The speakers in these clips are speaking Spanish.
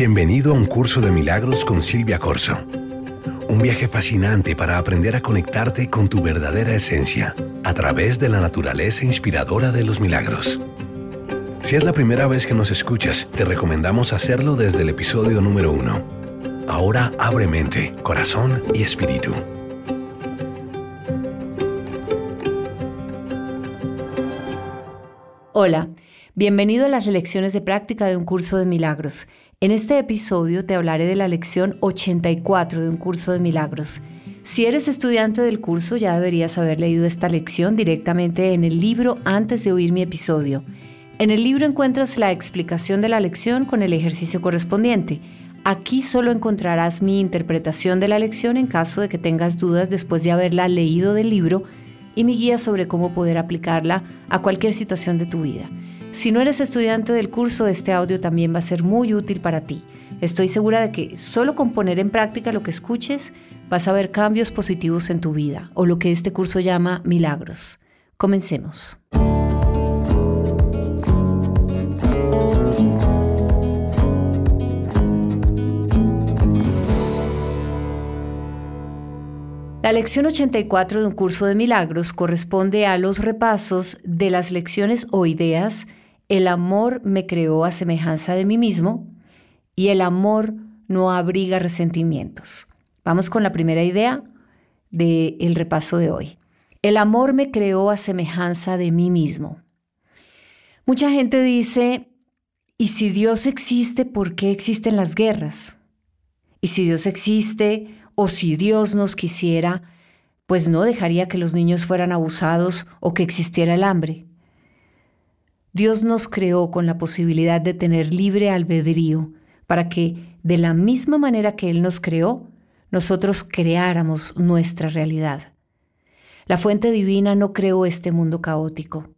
Bienvenido a un curso de milagros con Silvia Corso. Un viaje fascinante para aprender a conectarte con tu verdadera esencia a través de la naturaleza inspiradora de los milagros. Si es la primera vez que nos escuchas, te recomendamos hacerlo desde el episodio número uno. Ahora abre mente, corazón y espíritu. Hola, bienvenido a las lecciones de práctica de un curso de milagros. En este episodio te hablaré de la lección 84 de un curso de milagros. Si eres estudiante del curso ya deberías haber leído esta lección directamente en el libro antes de oír mi episodio. En el libro encuentras la explicación de la lección con el ejercicio correspondiente. Aquí solo encontrarás mi interpretación de la lección en caso de que tengas dudas después de haberla leído del libro y mi guía sobre cómo poder aplicarla a cualquier situación de tu vida. Si no eres estudiante del curso, este audio también va a ser muy útil para ti. Estoy segura de que solo con poner en práctica lo que escuches vas a ver cambios positivos en tu vida, o lo que este curso llama milagros. Comencemos. La lección 84 de un curso de milagros corresponde a los repasos de las lecciones o ideas El amor me creó a semejanza de mí mismo y el amor no abriga resentimientos. Vamos con la primera idea del repaso de hoy. El amor me creó a semejanza de mí mismo. Mucha gente dice, ¿y si Dios existe, por qué existen las guerras? ¿Y si Dios existe, o si Dios nos quisiera, pues no dejaría que los niños fueran abusados o que existiera el hambre. Dios nos creó con la posibilidad de tener libre albedrío para que, de la misma manera que Él nos creó, nosotros creáramos nuestra realidad. La fuente divina no creó este mundo caótico.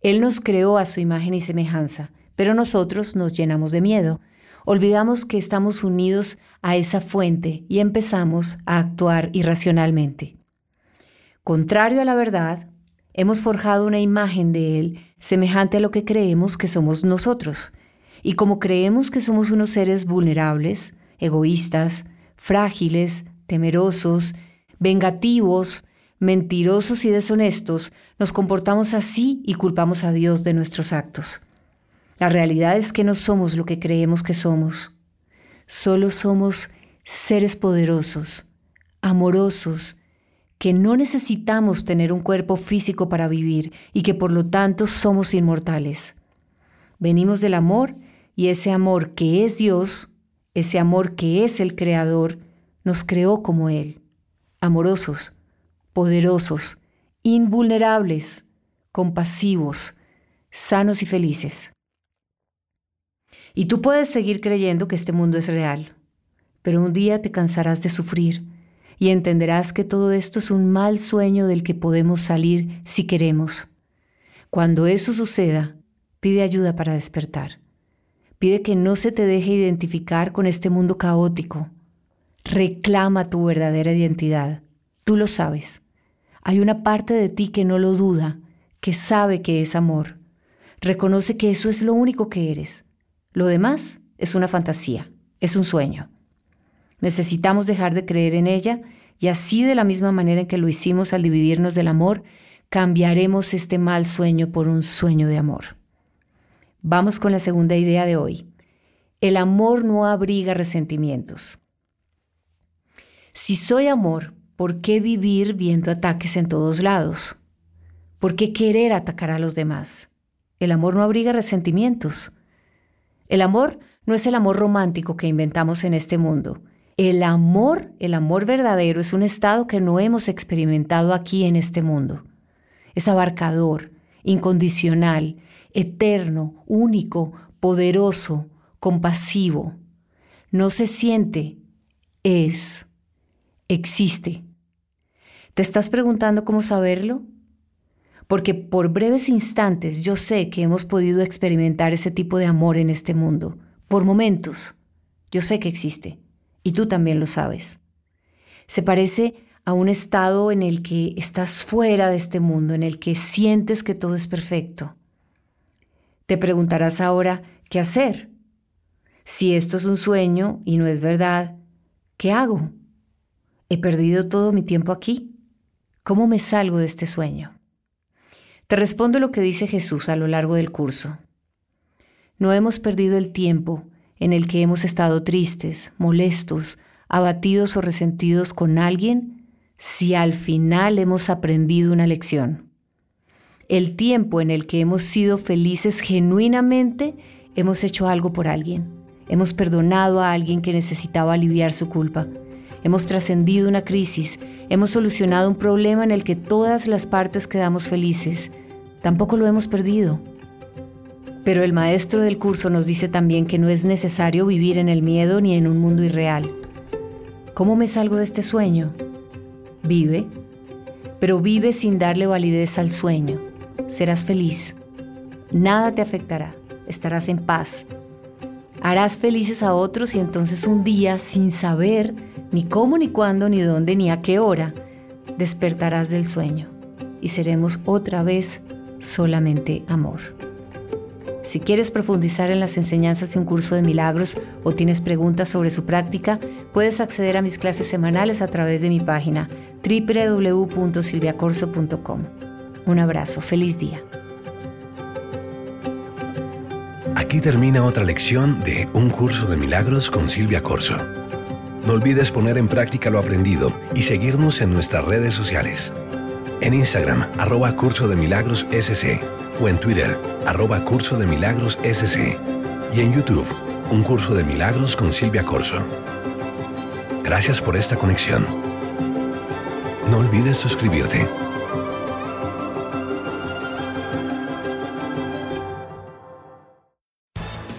Él nos creó a su imagen y semejanza, pero nosotros nos llenamos de miedo olvidamos que estamos unidos a esa fuente y empezamos a actuar irracionalmente. Contrario a la verdad, hemos forjado una imagen de Él semejante a lo que creemos que somos nosotros. Y como creemos que somos unos seres vulnerables, egoístas, frágiles, temerosos, vengativos, mentirosos y deshonestos, nos comportamos así y culpamos a Dios de nuestros actos. La realidad es que no somos lo que creemos que somos. Solo somos seres poderosos, amorosos, que no necesitamos tener un cuerpo físico para vivir y que por lo tanto somos inmortales. Venimos del amor y ese amor que es Dios, ese amor que es el Creador, nos creó como Él, amorosos, poderosos, invulnerables, compasivos, sanos y felices. Y tú puedes seguir creyendo que este mundo es real, pero un día te cansarás de sufrir y entenderás que todo esto es un mal sueño del que podemos salir si queremos. Cuando eso suceda, pide ayuda para despertar. Pide que no se te deje identificar con este mundo caótico. Reclama tu verdadera identidad. Tú lo sabes. Hay una parte de ti que no lo duda, que sabe que es amor. Reconoce que eso es lo único que eres lo demás es una fantasía, es un sueño. Necesitamos dejar de creer en ella y así de la misma manera en que lo hicimos al dividirnos del amor, cambiaremos este mal sueño por un sueño de amor. Vamos con la segunda idea de hoy. El amor no abriga resentimientos. Si soy amor, ¿por qué vivir viendo ataques en todos lados? ¿Por qué querer atacar a los demás? El amor no abriga resentimientos. El amor no es el amor romántico que inventamos en este mundo. El amor, el amor verdadero, es un estado que no hemos experimentado aquí en este mundo. Es abarcador, incondicional, eterno, único, poderoso, compasivo. No se siente, es, existe. ¿Te estás preguntando cómo saberlo? Porque por breves instantes yo sé que hemos podido experimentar ese tipo de amor en este mundo, por momentos. Yo sé que existe, y tú también lo sabes. Se parece a un estado en el que estás fuera de este mundo, en el que sientes que todo es perfecto. Te preguntarás ahora, ¿qué hacer? Si esto es un sueño y no es verdad, ¿qué hago? He perdido todo mi tiempo aquí. ¿Cómo me salgo de este sueño? Te respondo lo que dice Jesús a lo largo del curso. No hemos perdido el tiempo en el que hemos estado tristes, molestos, abatidos o resentidos con alguien si al final hemos aprendido una lección. El tiempo en el que hemos sido felices genuinamente, hemos hecho algo por alguien. Hemos perdonado a alguien que necesitaba aliviar su culpa. Hemos trascendido una crisis. Hemos solucionado un problema en el que todas las partes quedamos felices. Tampoco lo hemos perdido. Pero el maestro del curso nos dice también que no es necesario vivir en el miedo ni en un mundo irreal. ¿Cómo me salgo de este sueño? Vive, pero vive sin darle validez al sueño. Serás feliz. Nada te afectará. Estarás en paz. Harás felices a otros y entonces un día, sin saber ni cómo, ni cuándo, ni dónde, ni a qué hora, despertarás del sueño y seremos otra vez solamente amor. Si quieres profundizar en las enseñanzas de un curso de milagros o tienes preguntas sobre su práctica, puedes acceder a mis clases semanales a través de mi página www.silviacorso.com. Un abrazo, feliz día. Aquí termina otra lección de Un curso de milagros con Silvia Corso. No olvides poner en práctica lo aprendido y seguirnos en nuestras redes sociales. En Instagram, arroba curso de milagros o en Twitter, arroba Curso de Milagros SC. Y en YouTube, un curso de milagros con Silvia Corso. Gracias por esta conexión. No olvides suscribirte.